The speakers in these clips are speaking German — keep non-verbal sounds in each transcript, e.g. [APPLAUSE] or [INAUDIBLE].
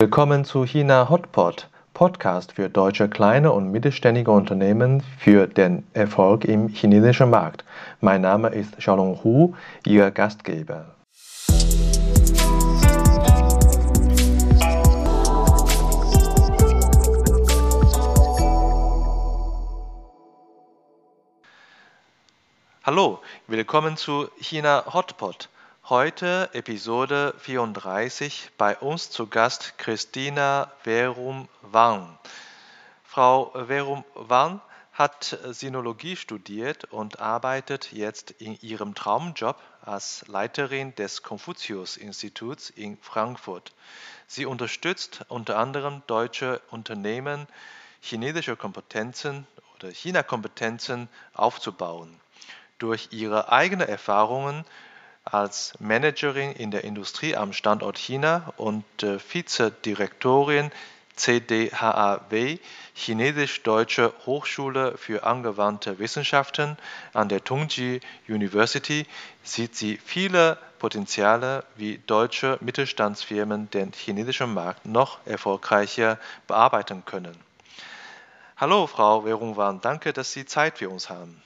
Willkommen zu China Hotpot, Podcast für deutsche kleine und mittelständige Unternehmen für den Erfolg im chinesischen Markt. Mein Name ist Xiaolong Hu, Ihr Gastgeber. Hallo, willkommen zu China Hotpot. Heute Episode 34 bei uns zu Gast Christina Verum Wang. Frau Verum Wang hat Sinologie studiert und arbeitet jetzt in ihrem Traumjob als Leiterin des Konfuzius-Instituts in Frankfurt. Sie unterstützt unter anderem deutsche Unternehmen, chinesische Kompetenzen oder China-Kompetenzen aufzubauen. Durch ihre eigenen Erfahrungen als Managerin in der Industrie am Standort China und äh, Vizedirektorin CDHAW, Chinesisch-Deutsche Hochschule für angewandte Wissenschaften an der Tongji University, sieht sie viele Potenziale, wie deutsche Mittelstandsfirmen den chinesischen Markt noch erfolgreicher bearbeiten können. Hallo, Frau Werungwan, danke, dass Sie Zeit für uns haben.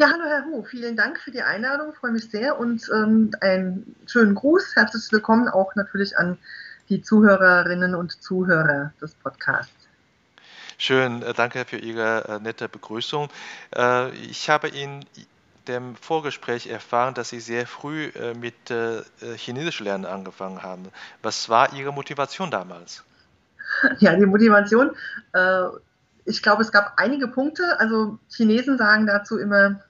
Ja, hallo Herr Hu, vielen Dank für die Einladung, freue mich sehr und ähm, einen schönen Gruß, herzlich willkommen auch natürlich an die Zuhörerinnen und Zuhörer des Podcasts. Schön, äh, danke für Ihre äh, nette Begrüßung. Äh, ich habe in dem Vorgespräch erfahren, dass Sie sehr früh mit Chinesisch lernen angefangen haben. Was war Ihre Motivation damals? [LAUGHS] Ja, die Motivation, ich glaube, es gab einige Punkte. Also Chinesen sagen dazu immer,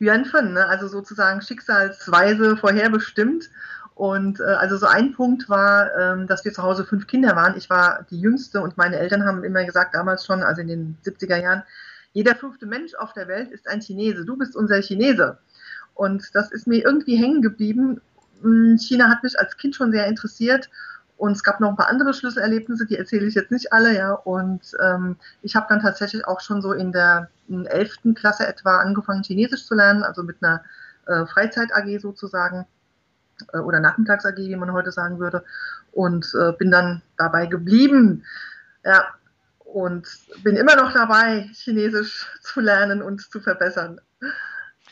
Yuanfen, ne? also sozusagen schicksalsweise vorherbestimmt. Und äh, also so ein Punkt war, ähm, dass wir zu Hause fünf Kinder waren. Ich war die jüngste und meine Eltern haben immer gesagt, damals schon, also in den 70er Jahren, jeder fünfte Mensch auf der Welt ist ein Chinese. Du bist unser Chinese. Und das ist mir irgendwie hängen geblieben. Hm, China hat mich als Kind schon sehr interessiert und es gab noch ein paar andere Schlüsselerlebnisse, die erzähle ich jetzt nicht alle, ja. Und ähm, ich habe dann tatsächlich auch schon so in der 11. Klasse etwa angefangen, Chinesisch zu lernen, also mit einer äh, Freizeit-AG sozusagen äh, oder Nachmittags-AG, wie man heute sagen würde. Und äh, bin dann dabei geblieben. Ja, und bin immer noch dabei, Chinesisch [LAUGHS] zu lernen und zu verbessern.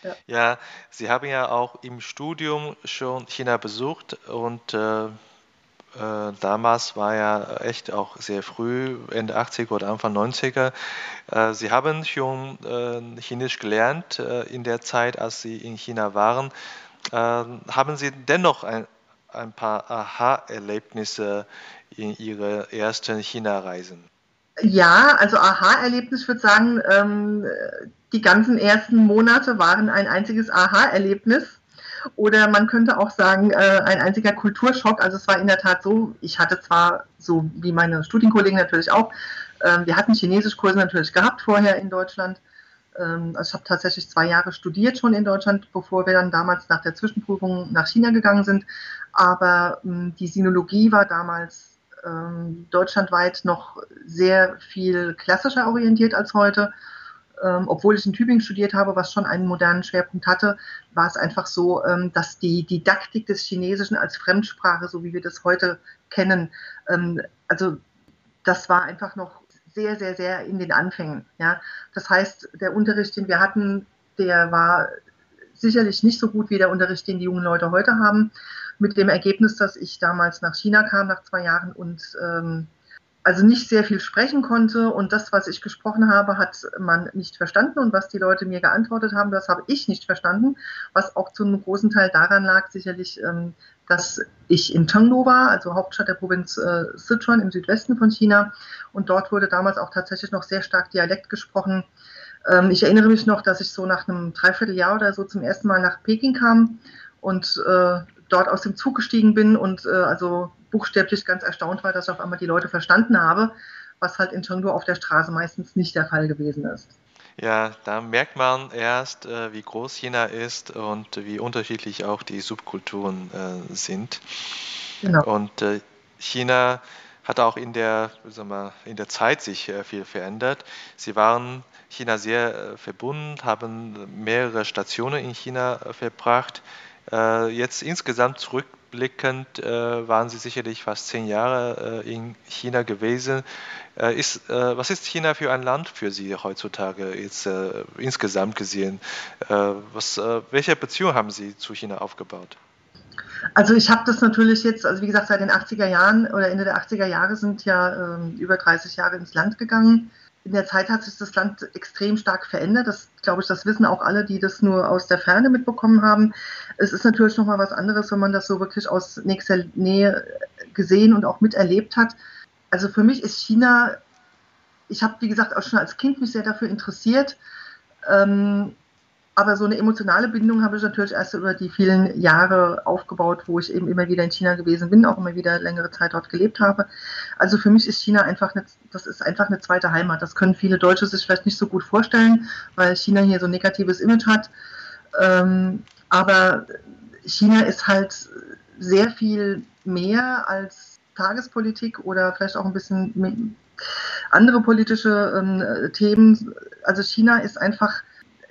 Ja. ja, Sie haben ja auch im Studium schon China besucht und äh, äh, damals war ja echt auch sehr früh, Ende 80er oder Anfang 90er. Äh, Sie haben schon äh, Chinesisch gelernt äh, in der Zeit, als Sie in China waren. Ähm, haben Sie dennoch ein, ein paar Aha-Erlebnisse in Ihren ersten China-Reisen? Ja, also Aha-Erlebnis, ich würde sagen, ähm, die ganzen ersten Monate waren ein einziges Aha-Erlebnis oder man könnte auch sagen, äh, ein einziger Kulturschock. Also es war in der Tat so, ich hatte zwar, so wie meine Studienkollegen natürlich auch, äh, wir hatten Chinesischkurse natürlich gehabt vorher in Deutschland. Ähm, also ich habe tatsächlich zwei Jahre studiert schon in Deutschland, bevor wir dann damals nach der Zwischenprüfung nach China gegangen sind. Aber ähm, die Sinologie war damals ähm, deutschlandweit noch sehr viel klassischer orientiert als heute ähm, obwohl ich in Tübingen studiert habe, was schon einen modernen Schwerpunkt hatte, war es einfach so, ähm, dass die Didaktik des Chinesischen als Fremdsprache, so wie wir das heute kennen, ähm, also das war einfach noch sehr, sehr, sehr in den Anfängen. Ja? Das heißt, der Unterricht, den wir hatten, der war sicherlich nicht so gut wie der Unterricht, den die jungen Leute heute haben. Mit dem Ergebnis, dass ich damals nach China kam, nach zwei Jahren und ähm, also nicht sehr viel sprechen konnte. Und das, was ich gesprochen habe, hat man nicht verstanden. Und was die Leute mir geantwortet haben, das habe ich nicht verstanden, was auch zu einem großen Teil daran lag, sicherlich, ähm, dass ich in Chengdu war, also Hauptstadt der Provinz äh, Sichuan im Südwesten von China. Und dort wurde damals auch tatsächlich noch sehr stark Dialekt gesprochen. Ähm, ich erinnere mich noch, dass ich so nach einem Dreivierteljahr oder so zum ersten Mal nach Peking kam und äh, dort aus dem Zug gestiegen bin und äh, also buchstäblich ganz erstaunt war, dass ich auf einmal die Leute verstanden habe, was halt in Chengdu auf der Straße meistens nicht der Fall gewesen ist. Ja, da merkt man erst, äh, wie groß China ist und wie unterschiedlich auch die Subkulturen äh, sind. Genau. Und äh, China hat auch in der, sagen wir, in der Zeit sich viel verändert. Sie waren China sehr verbunden, haben mehrere Stationen in China verbracht jetzt insgesamt zurückblickend äh, waren Sie sicherlich fast zehn Jahre äh, in China gewesen. Äh, ist, äh, was ist China für ein Land für Sie heutzutage jetzt insgesamt gesehen? was, welche Beziehung haben Sie zu China aufgebaut? Also ich habe das natürlich jetzt, also wie gesagt, seit den 80er Jahren oder Ende der 80er Jahre sind ja ähm, über 30 Jahre ins Land gegangen. In der Zeit hat sich das Land extrem stark verändert. Das glaube ich, das wissen auch alle, die das nur aus der Ferne mitbekommen haben. Es ist natürlich nochmal was anderes, wenn man das so wirklich aus nächster Nähe gesehen und auch miterlebt hat. Also für mich ist China, ich habe wie gesagt auch schon als Kind mich sehr dafür interessiert. Ähm, aber so eine emotionale Bindung habe ich natürlich erst über die vielen Jahre aufgebaut, wo ich eben immer wieder in China gewesen bin, auch immer wieder längere Zeit dort gelebt habe. Also für mich ist China einfach eine, das ist einfach eine zweite Heimat. Das können viele Deutsche sich vielleicht nicht so gut vorstellen, weil China hier so ein negatives Image hat. Ähm, aber China ist halt sehr viel mehr als Tagespolitik oder vielleicht auch ein bisschen andere politische ähm, Themen. Also China ist einfach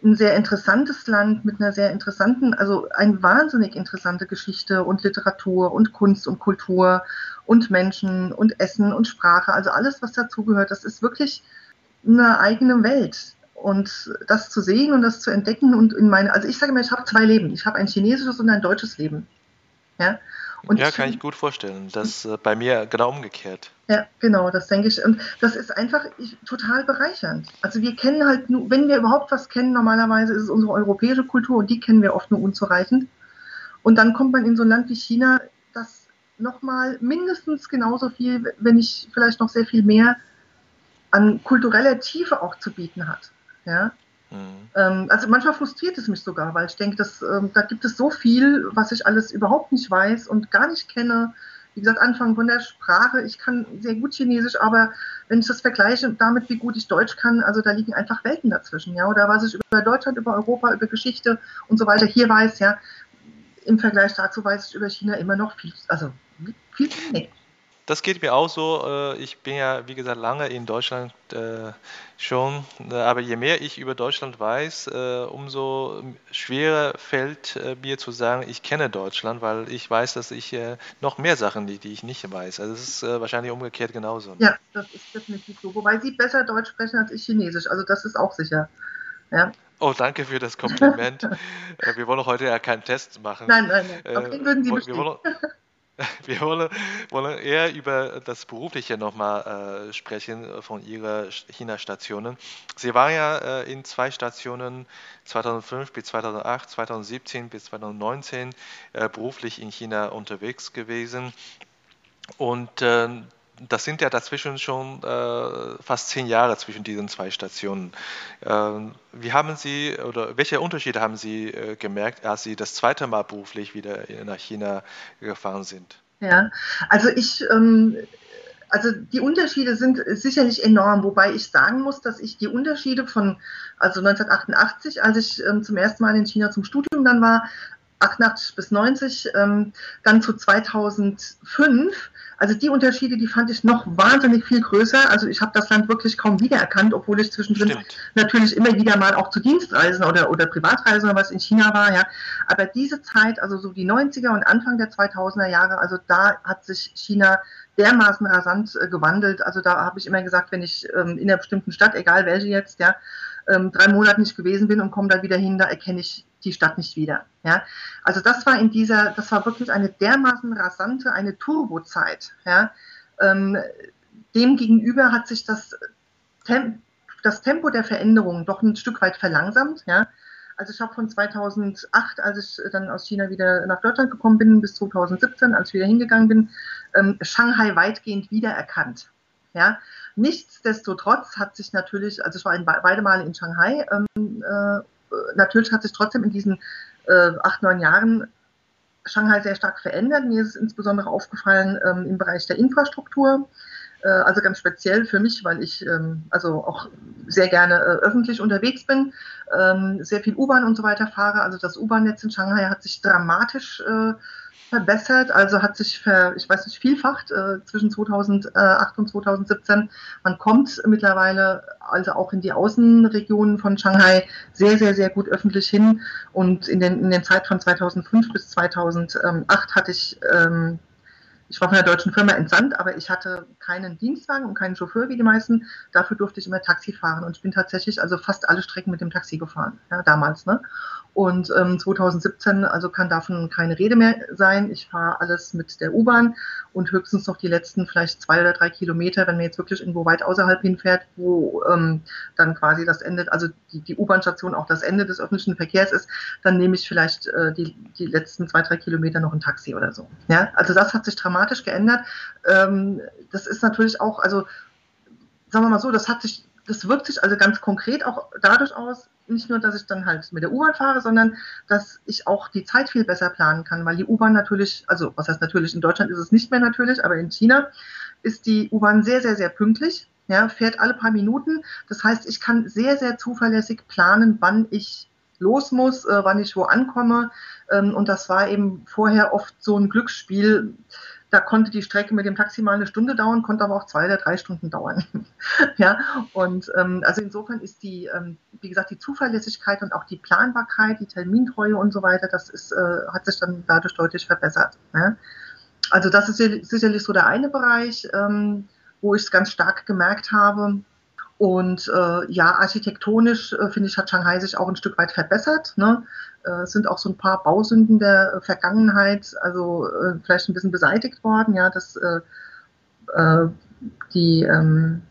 ein sehr interessantes Land mit einer sehr interessanten, also eine wahnsinnig interessante Geschichte und Literatur und Kunst und Kultur und Menschen und Essen und Sprache, also alles, was dazugehört, das ist wirklich eine eigene Welt. Und das zu sehen und das zu entdecken und in meine, also ich sage mir, ich habe zwei Leben. Ich habe ein chinesisches und ein deutsches Leben. Ja, und ja kann ich gut vorstellen. Das äh, bei mir genau umgekehrt. Ja, genau, das denke ich. Und das ist einfach total bereichernd. Also wir kennen halt nur, wenn wir überhaupt was kennen, normalerweise ist es unsere europäische Kultur und die kennen wir oft nur unzureichend. Und dann kommt man in so ein Land wie China, das nochmal mindestens genauso viel, wenn nicht vielleicht noch sehr viel mehr an kultureller Tiefe auch zu bieten hat. Ja? Mhm. Ähm, also manchmal frustriert es mich sogar, weil ich denke, dass, ähm, da gibt es so viel, was ich alles überhaupt nicht weiß und gar nicht kenne. Wie gesagt, anfangen von der Sprache. Ich kann sehr gut Chinesisch, aber wenn ich das vergleiche damit, wie gut ich Deutsch kann, also da liegen einfach Welten dazwischen, ja. Oder was ich über Deutschland, über Europa, über Geschichte und so weiter hier weiß, ja. Im Vergleich dazu weiß ich über China immer noch viel, also viel zu wenig das geht mir auch so. Äh, ich bin ja, wie gesagt, lange in Deutschland äh, schon. Äh, aber je mehr ich über Deutschland weiß, umso schwerer fällt mir zu sagen, ich kenne Deutschland, weil ich weiß, dass ich noch mehr Sachen, die, die ich nicht weiß. Also es ist wahrscheinlich umgekehrt genauso. Ja, das ist definitiv so. Wobei Sie besser Deutsch sprechen als ich Chinesisch. Also das ist auch sicher. Ja. Oh, danke für das Kompliment. [LAUGHS] wir wollen heute ja keinen Test machen. Nein, nein, nein. Auf den würden Sie wir, wollen, [LAUGHS] Wir wollen, wollen eher über das Berufliche nochmal äh, sprechen von Ihrer China-Stationen. Sie waren ja äh, in zwei Stationen 2005 bis 2008, 2017 bis 2019 äh, beruflich in China unterwegs gewesen. Und äh, das sind ja dazwischen schon äh, fast zehn Jahre zwischen diesen zwei Stationen. Ähm, wie haben Sie oder welche Unterschiede haben Sie äh, gemerkt, als Sie das zweite Mal beruflich wieder nach China gefahren sind? Ja, also ich, ähm, also die Unterschiede sind sicherlich enorm, wobei ich sagen muss, dass ich die Unterschiede von, also 1988, als ich ähm, zum ersten Mal in China zum Studium dann war, 88 bis 90, ähm, dann zu 2005 also die Unterschiede, die fand ich noch wahnsinnig viel größer. Also ich habe das Land wirklich kaum wiedererkannt, obwohl ich zwischendrin Stimmt. natürlich immer wieder mal auch zu Dienstreisen oder, oder Privatreisen oder was in China war. Ja. Aber diese Zeit, also so die 90er und Anfang der 2000er Jahre, also da hat sich China dermaßen rasant äh, gewandelt. Also da habe ich immer gesagt, wenn ich ähm, in einer bestimmten Stadt, egal welche jetzt, ja, ähm, drei Monate nicht gewesen bin und komme da wieder hin, da erkenne ich die Stadt nicht wieder. Ja? Also das war in dieser, das war wirklich eine dermaßen rasante, eine Turbozeit. Ja? Ähm, Demgegenüber hat sich das, Tem das Tempo der Veränderung doch ein Stück weit verlangsamt. Ja? Also ich habe von 2008, als ich dann aus China wieder nach Deutschland gekommen bin, bis 2017, als ich wieder hingegangen bin, ähm, Shanghai weitgehend wiedererkannt. Ja? Nichtsdestotrotz hat sich natürlich, also ich war in, beide Male in Shanghai, ähm, äh, natürlich hat sich trotzdem in diesen äh, acht, neun Jahren Shanghai sehr stark verändert. Mir ist es insbesondere aufgefallen ähm, im Bereich der Infrastruktur. Äh, also ganz speziell für mich, weil ich ähm, also auch sehr gerne äh, öffentlich unterwegs bin, ähm, sehr viel U-Bahn und so weiter fahre. Also das U-Bahn-Netz in Shanghai hat sich dramatisch äh, verbessert, also hat sich, ver, ich weiß nicht, vielfacht äh, zwischen 2008 und 2017. Man kommt mittlerweile also auch in die Außenregionen von Shanghai sehr, sehr, sehr gut öffentlich hin. Und in den, in den Zeit von 2005 bis 2008 hatte ich ähm, ich war von der deutschen Firma entsandt, aber ich hatte keinen Dienstwagen und keinen Chauffeur wie die meisten. Dafür durfte ich immer Taxi fahren und ich bin tatsächlich also fast alle Strecken mit dem Taxi gefahren, ja, damals. Ne? Und ähm, 2017, also kann davon keine Rede mehr sein. Ich fahre alles mit der U-Bahn und höchstens noch die letzten vielleicht zwei oder drei Kilometer, wenn man jetzt wirklich irgendwo weit außerhalb hinfährt, wo ähm, dann quasi das Ende, also die, die U-Bahn-Station auch das Ende des öffentlichen Verkehrs ist, dann nehme ich vielleicht äh, die, die letzten zwei, drei Kilometer noch ein Taxi oder so. Ja, also das hat sich dramatisch geändert. Ähm, das ist natürlich auch, also sagen wir mal so, das hat sich das wirkt sich also ganz konkret auch dadurch aus, nicht nur, dass ich dann halt mit der U-Bahn fahre, sondern dass ich auch die Zeit viel besser planen kann, weil die U-Bahn natürlich, also was heißt natürlich, in Deutschland ist es nicht mehr natürlich, aber in China ist die U-Bahn sehr, sehr, sehr pünktlich, ja, fährt alle paar Minuten. Das heißt, ich kann sehr, sehr zuverlässig planen, wann ich los muss, äh, wann ich wo ankomme. Ähm, und das war eben vorher oft so ein Glücksspiel da konnte die Strecke mit dem Taxi mal eine Stunde dauern, konnte aber auch zwei oder drei Stunden dauern. [LAUGHS] ja, und ähm, also insofern ist die, ähm, wie gesagt, die Zuverlässigkeit und auch die Planbarkeit, die Termintreue und so weiter, das ist, äh, hat sich dann dadurch deutlich verbessert. Ja? Also das ist sicherlich so der eine Bereich, ähm, wo ich es ganz stark gemerkt habe. Und äh, ja, architektonisch äh, finde ich, hat Shanghai sich auch ein Stück weit verbessert. Ne? Äh, sind auch so ein paar Bausünden der Vergangenheit, also äh, vielleicht ein bisschen beseitigt worden, ja, dass äh, die, ähm,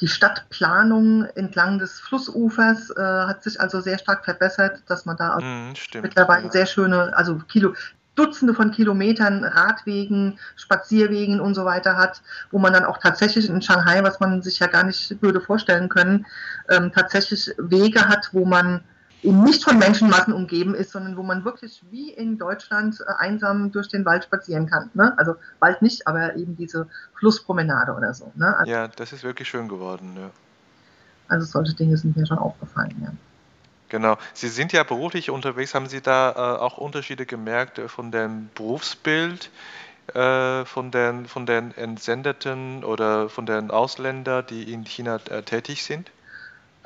die Stadtplanung entlang des Flussufers äh, hat sich also sehr stark verbessert, dass man da mm, mittlerweile sehr schöne, also Kilo, Dutzende von Kilometern Radwegen, Spazierwegen und so weiter hat, wo man dann auch tatsächlich in Shanghai, was man sich ja gar nicht würde vorstellen können, ähm, tatsächlich Wege hat, wo man eben nicht von Menschenmassen umgeben ist, sondern wo man wirklich wie in Deutschland äh, einsam durch den Wald spazieren kann. Ne? Also Wald nicht, aber eben diese Flusspromenade oder so. Ne? Also, ja, das ist wirklich schön geworden. Ja. Also solche Dinge sind mir schon aufgefallen. Ja. Genau. Sie sind ja beruflich unterwegs. Haben Sie da äh, auch Unterschiede gemerkt äh, von dem Berufsbild? Äh, von den, von den Entsendeten oder von den Ausländern, die in China tätig sind?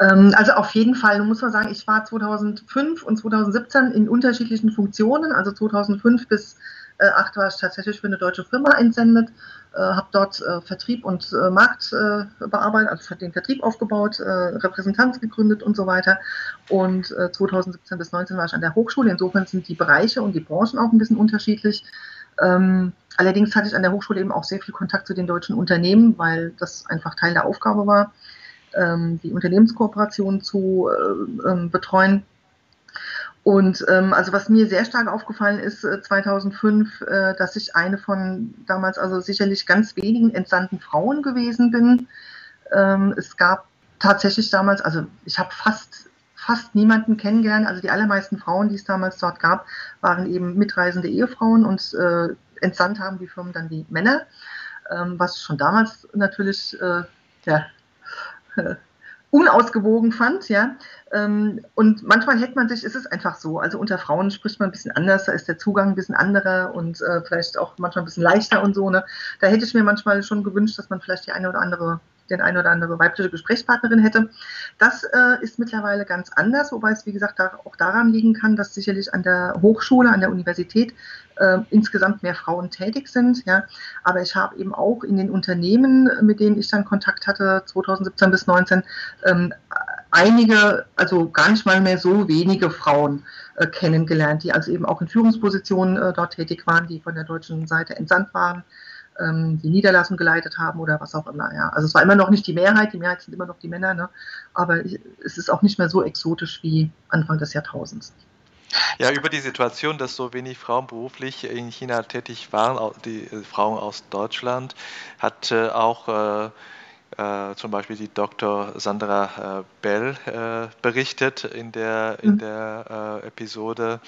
Ähm, also auf jeden Fall, muss man sagen, ich war 2005 und 2017 in unterschiedlichen Funktionen. Also 2005 bis 2008 war ich tatsächlich für eine deutsche Firma entsendet, äh, habe dort äh, Vertrieb und äh, Markt äh, bearbeitet, also den Vertrieb aufgebaut, äh, Repräsentanz gegründet und so weiter. Und 2017 äh, bis 2019 war ich an der Hochschule. Insofern sind die Bereiche und die Branchen auch ein bisschen unterschiedlich. Ähm, allerdings hatte ich an der Hochschule eben auch sehr viel Kontakt zu den deutschen Unternehmen, weil das einfach Teil der Aufgabe war ähm, die Unternehmenskooperation zu äh, ähm, betreuen. Und ähm, also was mir sehr stark aufgefallen ist äh, 2005, äh, dass ich eine von damals also sicherlich ganz wenigen entsandten Frauen gewesen bin. Ähm, es gab tatsächlich damals, also ich habe fast fast niemanden kennengelernt. Also die allermeisten Frauen, die es damals dort gab, waren eben mitreisende Ehefrauen und äh, entsandt haben die Firmen dann die Männer, ähm, was schon damals natürlich äh, ja, unausgewogen fand, ja. Ähm, und manchmal hält man sich, es ist einfach so. Also unter Frauen spricht man ein bisschen anders, da ist der Zugang ein bisschen anderer und äh, vielleicht auch manchmal ein bisschen leichter und so. Ne? Da hätte ich mir manchmal schon gewünscht, dass man vielleicht die eine oder andere den eine oder andere weibliche Gesprächspartnerin hätte. Das äh, ist mittlerweile ganz anders, wobei es, wie gesagt, da, auch daran liegen kann, dass sicherlich an der Hochschule, an der Universität äh, insgesamt mehr Frauen tätig sind. Ja. Aber ich habe eben auch in den Unternehmen, mit denen ich dann Kontakt hatte, 2017 bis 2019, ähm, einige, also gar nicht mal mehr so wenige Frauen äh, kennengelernt, die also eben auch in Führungspositionen äh, dort tätig waren, die von der deutschen Seite entsandt waren ähm, die Niederlassung geleitet haben oder was auch immer. Ja. Also es war immer noch nicht die Mehrheit, die Mehrheit sind immer noch die Männer, ne? aber es ist auch nicht mehr so exotisch wie Anfang des Jahrtausends. Ja, über die Situation, dass so wenig Frauen beruflich in China tätig waren, die äh, Frauen aus Deutschland, hat äh, auch äh, äh, zum Beispiel die Dr. Sandra äh, Bell äh, berichtet in der, in mhm. der Episode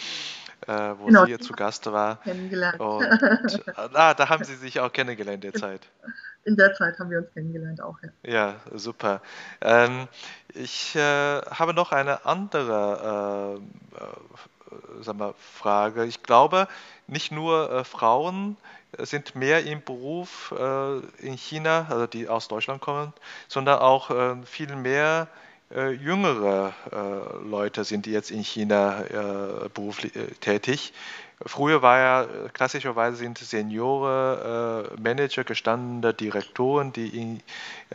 äh, wo genau, sie hier zu Gast war. Kennengelernt. Und, [LAUGHS] ah, da haben Sie sich auch kennengelernt in der Zeit. In der Zeit haben wir uns kennengelernt auch, ja. Ja, super. Ähm, ich äh, habe noch eine andere äh, sag mal, Frage. Ich glaube, nicht nur äh, Frauen sind mehr im Beruf äh, in China, also die aus Deutschland kommen, sondern auch äh, viel mehr äh, jüngere Leute sind jetzt in China beruflich tätig. Früher war ja klassischerweise sind Seniore, Manager, gestandene Direktoren, die in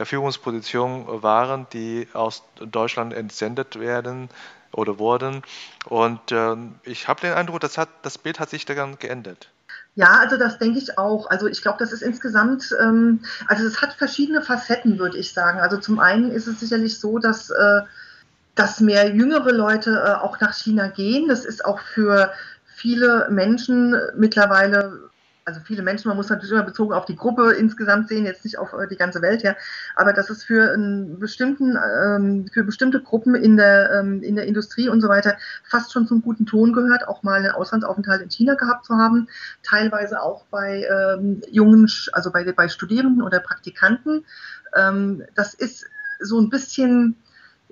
Führungspositionen waren, die aus Deutschland entsendet werden oder wurden. Und ähm, ich habe den Eindruck, das, hat, das Bild hat sich daran geändert. Ja, also das denke ich auch. Also ich glaube, das ist insgesamt, ähm, also es hat verschiedene Facetten, würde ich sagen. Also zum einen ist es sicherlich so, dass, äh, dass mehr jüngere Leute äh, auch nach China gehen. Das ist auch für viele Menschen mittlerweile also viele Menschen, man muss natürlich immer bezogen auf die Gruppe insgesamt sehen, jetzt nicht auf äh, die ganze Welt, ja, aber dass es für einen bestimmten, ähm, für bestimmte Gruppen in der, ähm, in der Industrie und so weiter fast schon zum guten Ton gehört, auch mal einen Auslandsaufenthalt in China gehabt zu haben, teilweise auch bei ähm, jungen, also bei, bei Studierenden oder Praktikanten. Ähm, das ist so ein bisschen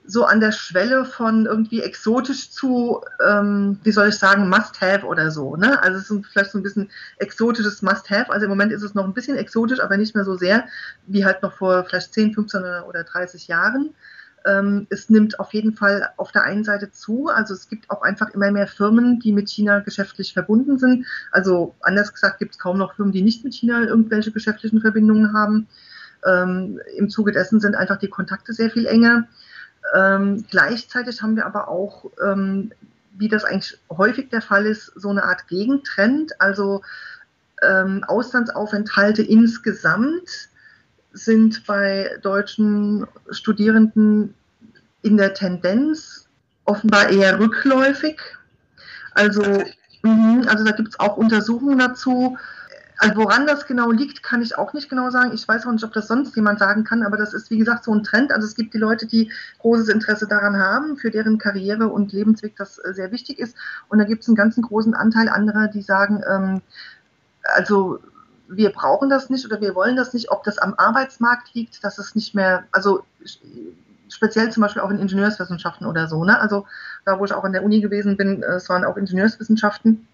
so an der Schwelle von irgendwie exotisch zu, ähm, wie soll ich sagen, Must-Have oder so. Ne? Also es ist vielleicht so ein bisschen exotisches Must-Have. Also im Moment ist es noch ein bisschen exotisch, aber nicht mehr so sehr wie halt noch vor vielleicht 10, 15 oder 30 Jahren. Ähm, es nimmt auf jeden Fall auf der einen Seite zu. Also es gibt auch einfach immer mehr Firmen, die mit China geschäftlich verbunden sind. Also anders gesagt gibt es kaum noch Firmen, die nicht mit China irgendwelche geschäftlichen Verbindungen haben. Ähm, Im Zuge dessen sind einfach die Kontakte sehr viel enger. Ähm, gleichzeitig haben wir aber auch, ähm, wie das eigentlich häufig der Fall ist, so eine Art Gegentrend. Also ähm, Auslandsaufenthalte insgesamt sind bei deutschen Studierenden in der Tendenz offenbar eher rückläufig. Also, mh, also da gibt es auch Untersuchungen dazu. Also woran das genau liegt, kann ich auch nicht genau sagen. Ich weiß auch nicht, ob das sonst jemand sagen kann, aber das ist, wie gesagt, so ein Trend. Also es gibt die Leute, die großes Interesse daran haben, für deren Karriere und Lebensweg das äh, sehr wichtig ist. Und da gibt es einen ganzen großen Anteil anderer, die sagen, ähm, also wir brauchen das nicht oder wir wollen das nicht, ob das am Arbeitsmarkt liegt, dass es nicht mehr, also speziell zum Beispiel auch in Ingenieurswissenschaften oder so, ne? Also da, wo ich auch an der Uni gewesen bin, äh, es waren auch Ingenieurswissenschaften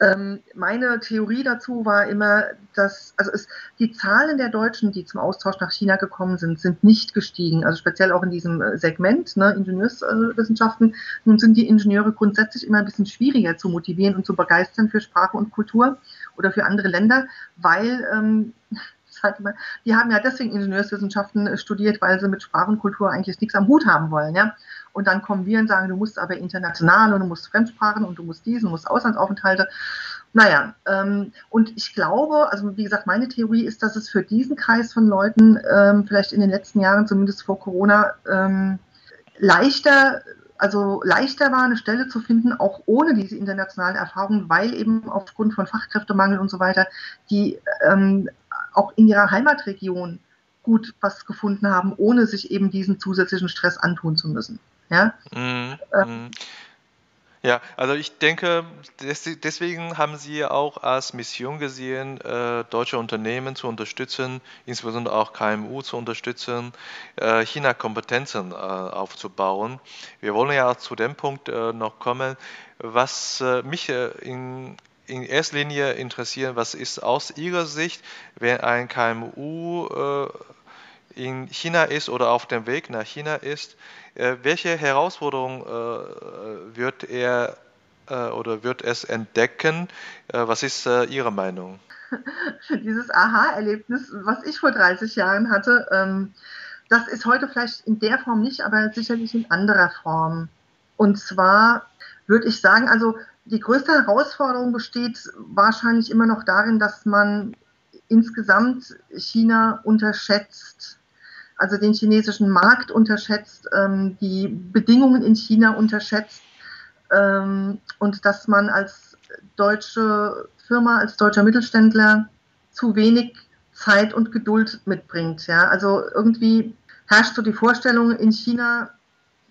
ähm, meine Theorie dazu war immer, dass also es, die Zahlen der Deutschen, die zum Austausch nach China gekommen sind, sind nicht gestiegen. Also speziell auch in diesem äh, Segment ne, Ingenieurswissenschaften. Nun sind die Ingenieure grundsätzlich immer ein bisschen schwieriger zu motivieren und zu begeistern für Sprache und Kultur oder für andere Länder, weil ähm, sag mal, die haben ja deswegen Ingenieurswissenschaften äh, studiert, weil sie mit Sprache und Kultur eigentlich nichts am Hut haben wollen. Ja? Und dann kommen wir und sagen, du musst aber international und du musst Fremdsprachen und du musst diesen, musst Auslandsaufenthalte. Naja, ähm, und ich glaube, also wie gesagt, meine Theorie ist, dass es für diesen Kreis von Leuten ähm, vielleicht in den letzten Jahren, zumindest vor Corona, ähm, leichter, also leichter war, eine Stelle zu finden, auch ohne diese internationalen Erfahrungen, weil eben aufgrund von Fachkräftemangel und so weiter, die ähm, auch in ihrer Heimatregion gut was gefunden haben, ohne sich eben diesen zusätzlichen Stress antun zu müssen. Ja, mm, mm. ja also ich denke, deswegen haben Sie auch als Mission gesehen, äh, deutsche Unternehmen zu unterstützen, insbesondere auch KMU zu unterstützen, äh, China-Kompetenzen äh, aufzubauen. Wir wollen ja auch zu dem Punkt noch kommen, was mich in in erster Linie interessieren, was ist aus Ihrer Sicht, wenn ein KMU äh, in China ist oder auf dem Weg nach China ist, äh, welche Herausforderungen äh, wird er äh, oder wird es entdecken? Äh, was ist äh, Ihre Meinung? [LAUGHS] Dieses Aha-Erlebnis, was ich vor 30 Jahren hatte, ähm, das ist heute vielleicht in der Form nicht, aber sicherlich in anderer Form. Und zwar würde ich sagen, also die größte Herausforderung besteht wahrscheinlich immer noch darin, dass man insgesamt China unterschätzt, also den chinesischen Markt unterschätzt, ähm, die Bedingungen in China unterschätzt ähm, und dass man als deutsche Firma, als deutscher Mittelständler zu wenig Zeit und Geduld mitbringt. Ja? Also irgendwie herrscht so die Vorstellung in China,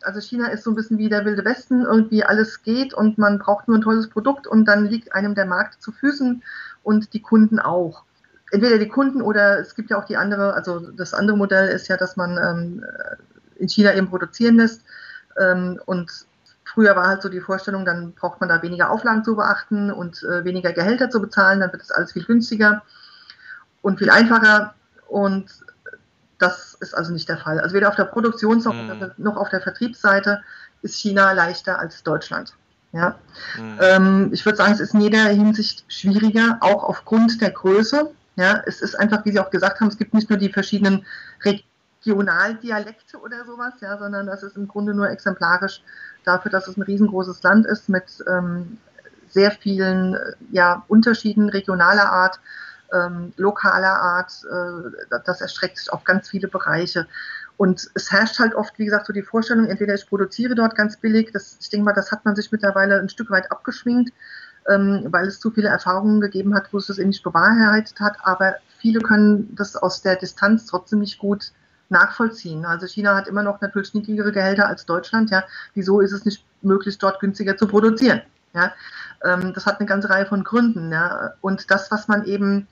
also China ist so ein bisschen wie der wilde Westen, irgendwie alles geht und man braucht nur ein tolles Produkt und dann liegt einem der Markt zu Füßen und die Kunden auch. Entweder die Kunden oder es gibt ja auch die andere, also das andere Modell ist ja, dass man ähm, in China eben produzieren lässt ähm, und Früher war halt so die Vorstellung, dann braucht man da weniger Auflagen zu beachten und äh, weniger Gehälter zu bezahlen, dann wird es alles viel günstiger und viel einfacher. Und das ist also nicht der Fall. Also weder auf der Produktions- mhm. noch auf der Vertriebsseite ist China leichter als Deutschland. Ja? Mhm. Ähm, ich würde sagen, es ist in jeder Hinsicht schwieriger, auch aufgrund der Größe. Ja? Es ist einfach, wie Sie auch gesagt haben, es gibt nicht nur die verschiedenen Regionaldialekte oder sowas, ja, sondern das ist im Grunde nur exemplarisch dafür, dass es ein riesengroßes Land ist mit ähm, sehr vielen ja, Unterschieden regionaler Art ähm, lokaler Art. Äh, das erstreckt sich auf ganz viele Bereiche. Und es herrscht halt oft, wie gesagt, so die Vorstellung, entweder ich produziere dort ganz billig, das, ich denke mal, das hat man sich mittlerweile ein Stück weit abgeschwingt, ähm, weil es zu viele Erfahrungen gegeben hat, wo es das eben nicht bewahrheitet hat. Aber viele können das aus der Distanz trotzdem nicht gut nachvollziehen. Also China hat immer noch natürlich niedrigere Gehälter als Deutschland. Ja, wieso ist es nicht möglich, dort günstiger zu produzieren? Ja, ähm, das hat eine ganze Reihe von Gründen. Ja, und das, was man eben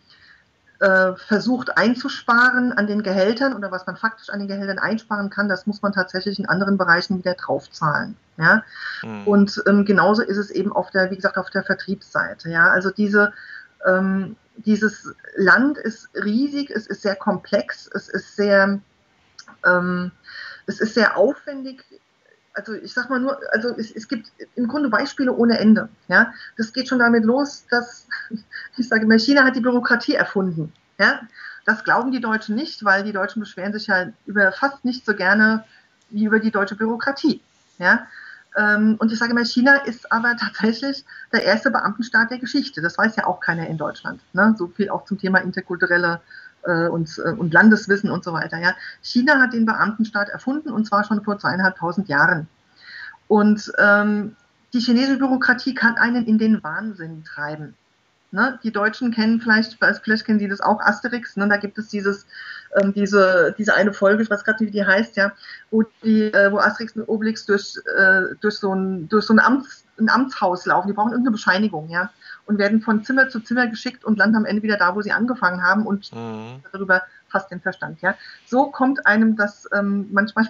äh, versucht einzusparen an den Gehältern oder was man faktisch an den Gehältern einsparen kann, das muss man tatsächlich in anderen Bereichen wieder draufzahlen. Ja? Mhm. Und ähm, genauso ist es eben auf der, wie gesagt, auf der Vertriebsseite. Ja? Also diese, ähm, dieses Land ist riesig, es ist sehr komplex, es ist sehr, ähm, es ist sehr aufwendig also ich sag mal nur, also es, es, gibt im Grunde Beispiele ohne Ende. Ja, das geht schon damit los, dass [LAUGHS] ich sage mal, China hat die Bürokratie erfunden. Ja, das glauben die Deutschen nicht, weil die Deutschen beschweren sich ja über fast nicht so gerne wie über die deutsche Bürokratie. Ja, ähm, und ich sage mal, China ist aber tatsächlich der erste Beamtenstaat der Geschichte. Das weiß ja auch keiner in Deutschland. Ne? So viel auch zum Thema interkulturelle äh, und, äh, und Landeswissen und so weiter. Ja. China hat den Beamtenstaat erfunden und zwar schon vor zweieinhalbtausend Jahren. Und ähm, die chinesische Bürokratie kann einen in den Wahnsinn treiben. Ne? Die Deutschen kennen vielleicht, vielleicht kennen Sie das auch, Asterix, ne? da gibt es dieses, ähm, diese, diese eine Folge, ich weiß gerade nicht, wie die heißt, ja, wo, die, äh, wo Asterix und Obelix durch, äh, durch so ein, durch so ein, Amts, ein Amtshaus laufen, die brauchen irgendeine Bescheinigung, ja und werden von Zimmer zu Zimmer geschickt und landen am Ende wieder da, wo sie angefangen haben und mhm. darüber fast den Verstand. Ja, so kommt einem das ähm, manchmal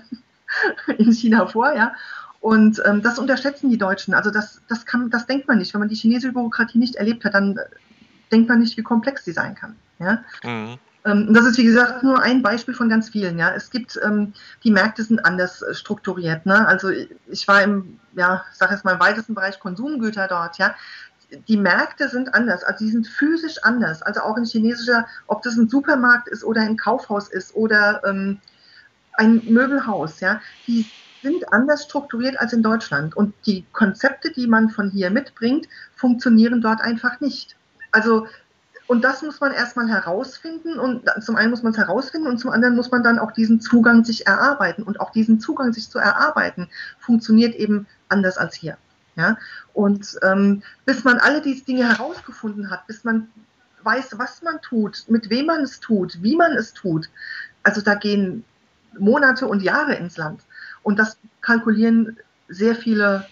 [LAUGHS] in China vor, ja. Und ähm, das unterschätzen die Deutschen. Also das, das kann, das denkt man nicht. Wenn man die chinesische Bürokratie nicht erlebt hat, dann denkt man nicht, wie komplex sie sein kann. Ja. Mhm. Ähm, das ist, wie gesagt, nur ein Beispiel von ganz vielen. Ja, es gibt, ähm, die Märkte sind anders äh, strukturiert. Ne? Also ich war im, ja, ich sage jetzt mal im weitesten Bereich Konsumgüter dort. Ja, die Märkte sind anders, also die sind physisch anders. Also auch ein chinesischer, ob das ein Supermarkt ist oder ein Kaufhaus ist oder ähm, ein Möbelhaus, ja, die sind anders strukturiert als in Deutschland. Und die Konzepte, die man von hier mitbringt, funktionieren dort einfach nicht. Also, und das muss man erstmal herausfinden. Und zum einen muss man es herausfinden und zum anderen muss man dann auch diesen Zugang sich erarbeiten. Und auch diesen Zugang sich zu erarbeiten, funktioniert eben anders als hier. Ja? Und ähm, bis man alle diese Dinge herausgefunden hat, bis man weiß, was man tut, mit wem man es tut, wie man es tut, also da gehen Monate und Jahre ins Land. Und das kalkulieren sehr viele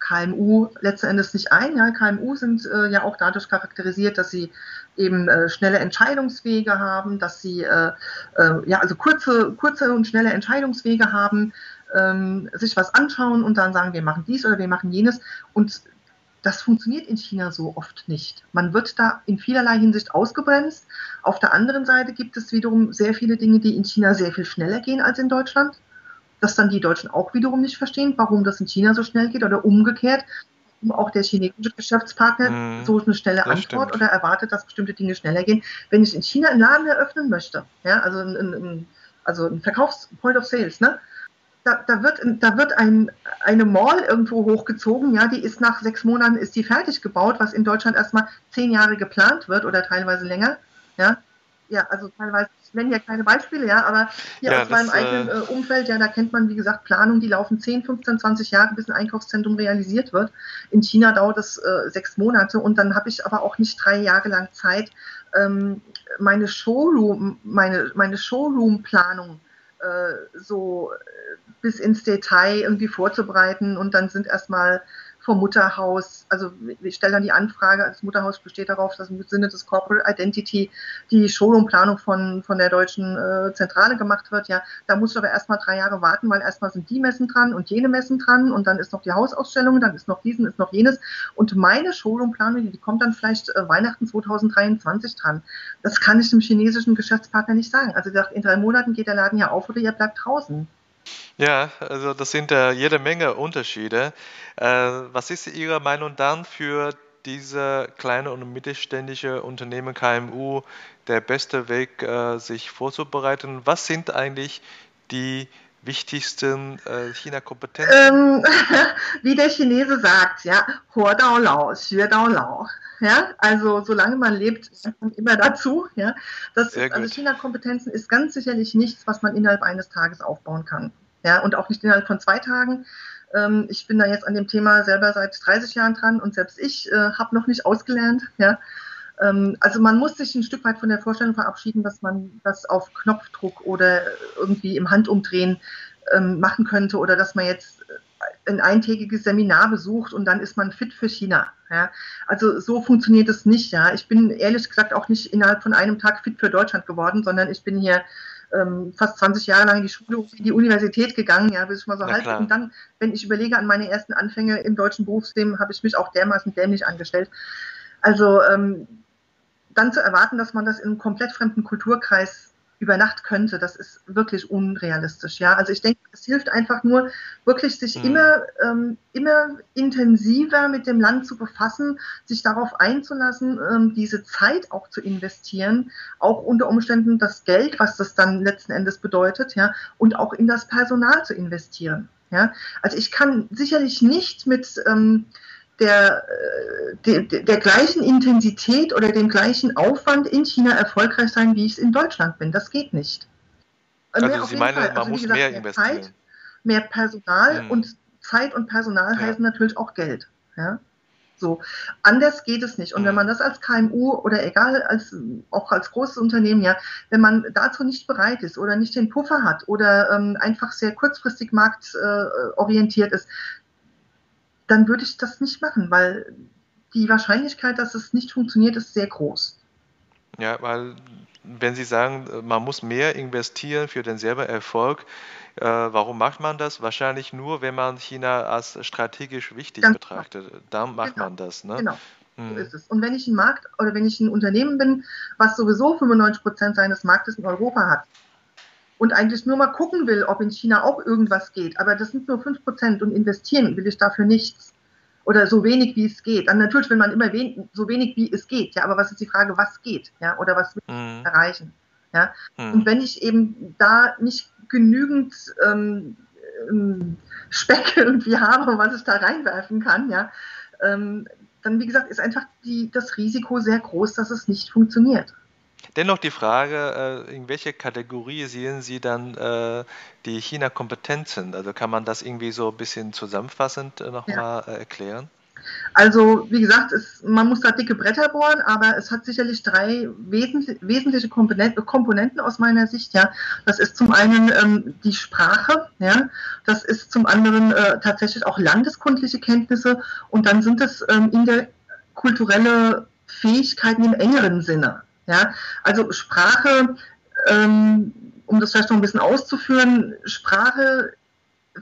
KMU letzten Endes nicht ein. Ja, KMU sind äh, ja auch dadurch charakterisiert, dass sie eben äh, schnelle Entscheidungswege haben, dass sie äh, äh ja also kurze, kurze und schnelle Entscheidungswege haben, ähm, sich was anschauen und dann sagen, wir machen dies oder wir machen jenes. Und das funktioniert in China so oft nicht. Man wird da in vielerlei Hinsicht ausgebremst. Auf der anderen Seite gibt es wiederum sehr viele Dinge, die in China sehr viel schneller gehen als in Deutschland. Das dann die Deutschen auch wiederum nicht verstehen, warum das in China so schnell geht oder umgekehrt. Auch der chinesische Geschäftspartner mhm, so eine schnelle Antwort stimmt. oder erwartet, dass bestimmte Dinge schneller gehen. Wenn ich in China einen Laden eröffnen möchte, ja, also ein, ein, also ein Verkaufs-Point of Sales, ne, da, da, wird, da wird ein, eine Mall irgendwo hochgezogen, ja, die ist nach sechs Monaten ist die fertig gebaut, was in Deutschland erstmal zehn Jahre geplant wird oder teilweise länger, ja. Ja, also teilweise, ich nenne ja keine Beispiele, ja, aber hier ja, aus meinem eigenen äh, äh, Umfeld, ja, da kennt man, wie gesagt, Planungen, die laufen 10, 15, 20 Jahre, bis ein Einkaufszentrum realisiert wird. In China dauert es äh, sechs Monate und dann habe ich aber auch nicht drei Jahre lang Zeit, ähm, meine Showroom, meine, meine Showroom-Planung so äh, bis ins Detail irgendwie vorzubereiten und dann sind erstmal vom Mutterhaus. Also wir stellen dann die Anfrage, das Mutterhaus besteht darauf, dass im Sinne des Corporate Identity die Showroom-Planung von, von der deutschen äh, Zentrale gemacht wird. Ja, da musst du aber erstmal drei Jahre warten, weil erstmal sind die Messen dran und jene Messen dran und dann ist noch die Hausausstellung, dann ist noch diesen, ist noch jenes. Und meine Showroom-Planung, die kommt dann vielleicht äh, Weihnachten 2023 dran. Das kann ich dem chinesischen Geschäftspartner nicht sagen. Also sagt, in drei Monaten geht der Laden ja auf oder ihr bleibt draußen. Ja, also das sind äh, jede Menge Unterschiede. Äh, was ist Ihre Meinung dann für diese kleine und mittelständische Unternehmen KMU der beste Weg, äh, sich vorzubereiten? Was sind eigentlich die wichtigsten äh, China-Kompetenzen? Ähm, [LAUGHS] wie der Chinese sagt, ja, Huo Dao Lao, Xue Dao Lao. Ja, also solange man lebt, kommt immer dazu. Ja, das also China-Kompetenzen ist ganz sicherlich nichts, was man innerhalb eines Tages aufbauen kann. Ja, und auch nicht innerhalb von zwei Tagen. Ähm, ich bin da jetzt an dem Thema selber seit 30 Jahren dran und selbst ich äh, habe noch nicht ausgelernt. Ja, also man muss sich ein Stück weit von der Vorstellung verabschieden, dass man das auf Knopfdruck oder irgendwie im Handumdrehen ähm, machen könnte oder dass man jetzt ein eintägiges Seminar besucht und dann ist man fit für China. Ja. Also so funktioniert es nicht. Ja. Ich bin ehrlich gesagt auch nicht innerhalb von einem Tag fit für Deutschland geworden, sondern ich bin hier ähm, fast 20 Jahre lang in die Schule, in die Universität gegangen, ja, bis ich mal so halb. Und dann, wenn ich überlege an meine ersten Anfänge im deutschen Berufsleben, habe ich mich auch dermaßen dämlich angestellt. Also ähm, dann zu erwarten, dass man das in einem komplett fremden Kulturkreis über Nacht könnte, das ist wirklich unrealistisch. Ja, also ich denke, es hilft einfach nur, wirklich sich mhm. immer, ähm, immer intensiver mit dem Land zu befassen, sich darauf einzulassen, ähm, diese Zeit auch zu investieren, auch unter Umständen das Geld, was das dann letzten Endes bedeutet, ja, und auch in das Personal zu investieren. Ja, also ich kann sicherlich nicht mit ähm, der, äh, der, der gleichen Intensität oder dem gleichen Aufwand in China erfolgreich sein, wie ich es in Deutschland bin. Das geht nicht. Also mehr Sie meinen, man also, muss gesagt, mehr investieren. Zeit, mehr Personal hm. und Zeit und Personal ja. heißen natürlich auch Geld. Ja? So, anders geht es nicht. Und wenn hm. man das als KMU oder egal, als, auch als großes Unternehmen, ja, wenn man dazu nicht bereit ist oder nicht den Puffer hat oder ähm, einfach sehr kurzfristig marktorientiert äh, ist, dann würde ich das nicht machen, weil die Wahrscheinlichkeit, dass es nicht funktioniert, ist sehr groß. Ja, weil wenn Sie sagen, man muss mehr investieren für den selber Erfolg, äh, warum macht man das? Wahrscheinlich nur, wenn man China als strategisch wichtig Ganz genau. betrachtet. Dann macht genau. man das. Ne? Genau. Hm. So ist es. Und wenn ich ein Markt oder wenn ich ein Unternehmen bin, was sowieso 95 Prozent seines Marktes in Europa hat, und eigentlich nur mal gucken will, ob in China auch irgendwas geht. Aber das sind nur 5% und investieren will ich dafür nichts. Oder so wenig, wie es geht. Dann natürlich will man immer wen so wenig, wie es geht. Ja, aber was ist die Frage, was geht? Ja, oder was will ich mhm. erreichen? Ja, mhm. und wenn ich eben da nicht genügend ähm, ähm, Speck [LAUGHS] irgendwie habe, was ich da reinwerfen kann, ja, ähm, dann, wie gesagt, ist einfach die, das Risiko sehr groß, dass es nicht funktioniert. Dennoch die Frage, äh, in welche Kategorie sehen Sie dann äh, die China-Kompetenzen? Also kann man das irgendwie so ein bisschen zusammenfassend äh, nochmal ja. erklären? Also, wie gesagt, es, man muss da dicke Bretter bohren, aber es hat sicherlich drei wesentlich, wesentliche Komponenten, Komponenten, aus meiner Sicht. Ja, das ist zum einen ähm, die Sprache, ja, das ist zum anderen äh, tatsächlich auch landeskundliche Kenntnisse und dann sind es ähm, in der kulturelle Fähigkeiten im engeren Sinne. Ja, also Sprache, ähm, um das vielleicht noch ein bisschen auszuführen, Sprache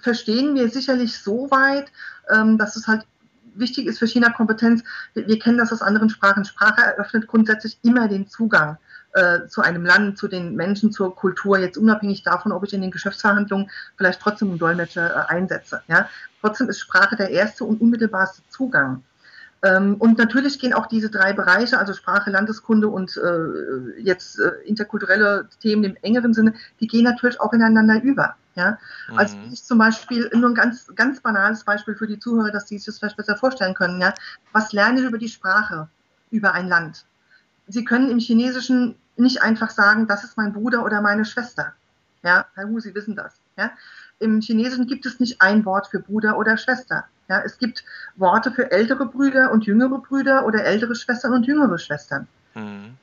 verstehen wir sicherlich so weit, ähm, dass es halt wichtig ist für China-Kompetenz. Wir, wir, kennen das aus anderen Sprachen. Sprache eröffnet grundsätzlich immer den Zugang äh, zu einem Land, zu den Menschen, zur Kultur, jetzt unabhängig davon, ob ich in den Geschäftsverhandlungen vielleicht trotzdem einen Dolmetscher äh, einsetze. Ja? Trotzdem ist Sprache der erste und unmittelbarste Zugang. Ähm, und natürlich gehen auch diese drei Bereiche, also Sprache, Landeskunde und äh, jetzt äh, interkulturelle Themen im engeren Sinne, die gehen natürlich auch ineinander über. Ja? Mhm. Also ich zum Beispiel, nur ein ganz, ganz banales Beispiel für die Zuhörer, dass sie sich das vielleicht besser vorstellen können. Ja? Was lerne ich über die Sprache, über ein Land? Sie können im Chinesischen nicht einfach sagen, das ist mein Bruder oder meine Schwester. Ja, Herr Hu, Sie wissen das. Ja? Im Chinesischen gibt es nicht ein Wort für Bruder oder Schwester. Ja, es gibt Worte für ältere Brüder und jüngere Brüder oder ältere Schwestern und jüngere Schwestern. Mhm.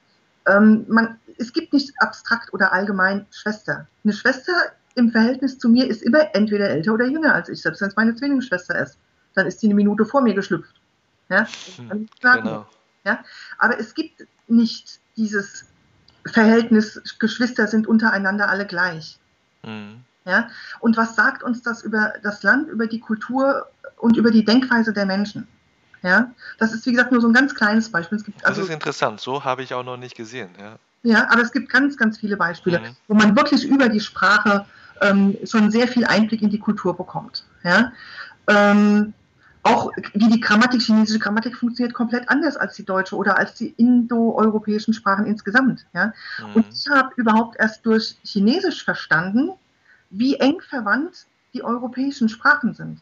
Ähm, man, es gibt nicht abstrakt oder allgemein Schwester. Eine Schwester im Verhältnis zu mir ist immer entweder älter oder jünger als ich, selbst wenn es meine Zwillingsschwester ist. dann ist die eine Minute vor mir geschlüpft. Ja? Hm, genau. ja? Aber es gibt nicht dieses Verhältnis, Geschwister sind untereinander alle gleich. Mhm. Ja? Und was sagt uns das über das Land, über die Kultur und über die Denkweise der Menschen? Ja? Das ist, wie gesagt, nur so ein ganz kleines Beispiel. Es gibt also, das ist interessant, so habe ich auch noch nicht gesehen. Ja, ja aber es gibt ganz, ganz viele Beispiele, mhm. wo man wirklich über die Sprache ähm, schon sehr viel Einblick in die Kultur bekommt. Ja? Ähm, auch wie die Grammatik, chinesische Grammatik funktioniert komplett anders als die deutsche oder als die indoeuropäischen Sprachen insgesamt. Ja? Mhm. Und ich habe überhaupt erst durch Chinesisch verstanden, wie eng verwandt die europäischen Sprachen sind.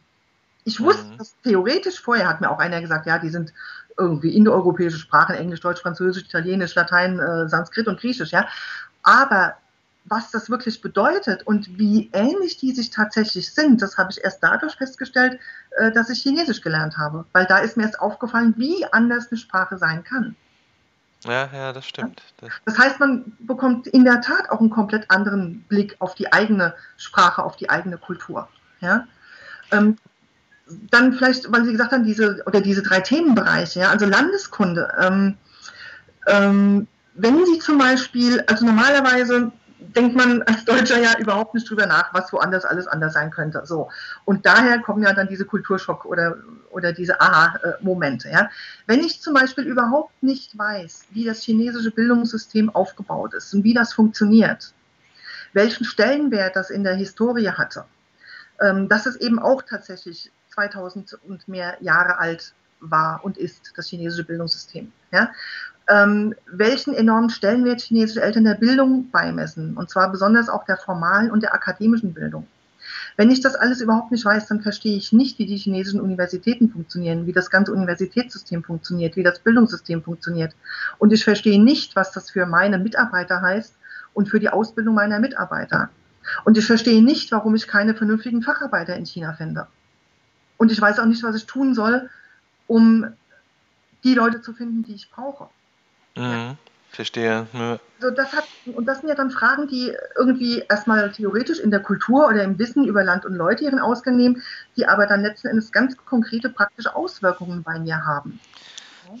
Ich wusste mhm. das theoretisch vorher, hat mir auch einer gesagt, ja, die sind irgendwie indoeuropäische Sprachen, Englisch, Deutsch, Französisch, Italienisch, Latein, äh, Sanskrit und Griechisch, ja. Aber was das wirklich bedeutet und wie ähnlich die sich tatsächlich sind, das habe ich erst dadurch festgestellt, äh, dass ich Chinesisch gelernt habe. Weil da ist mir erst aufgefallen, wie anders eine Sprache sein kann. Ja, ja, das stimmt. Das heißt, man bekommt in der Tat auch einen komplett anderen Blick auf die eigene Sprache, auf die eigene Kultur. Ja? Ähm, dann vielleicht, weil Sie gesagt haben, diese oder diese drei Themenbereiche, ja, also Landeskunde. Ähm, ähm, wenn Sie zum Beispiel, also normalerweise denkt man als Deutscher ja überhaupt nicht drüber nach, was woanders alles anders sein könnte. So. Und daher kommen ja dann diese Kulturschock oder, oder diese Aha-Momente. Ja. Wenn ich zum Beispiel überhaupt nicht weiß, wie das chinesische Bildungssystem aufgebaut ist und wie das funktioniert, welchen Stellenwert das in der Historie hatte, ähm, dass es eben auch tatsächlich 2000 und mehr Jahre alt war und ist, das chinesische Bildungssystem. Ja? Ähm, welchen enormen Stellenwert chinesische Eltern der Bildung beimessen, und zwar besonders auch der formalen und der akademischen Bildung. Wenn ich das alles überhaupt nicht weiß, dann verstehe ich nicht, wie die chinesischen Universitäten funktionieren, wie das ganze Universitätssystem funktioniert, wie das Bildungssystem funktioniert. Und ich verstehe nicht, was das für meine Mitarbeiter heißt und für die Ausbildung meiner Mitarbeiter. Und ich verstehe nicht, warum ich keine vernünftigen Facharbeiter in China finde. Und ich weiß auch nicht, was ich tun soll, um die Leute zu finden, die ich brauche. Mhm, verstehe. Ja. Also das hat, und das sind ja dann Fragen, die irgendwie erstmal theoretisch in der Kultur oder im Wissen über Land und Leute ihren Ausgang nehmen, die aber dann letzten Endes ganz konkrete praktische Auswirkungen bei mir haben.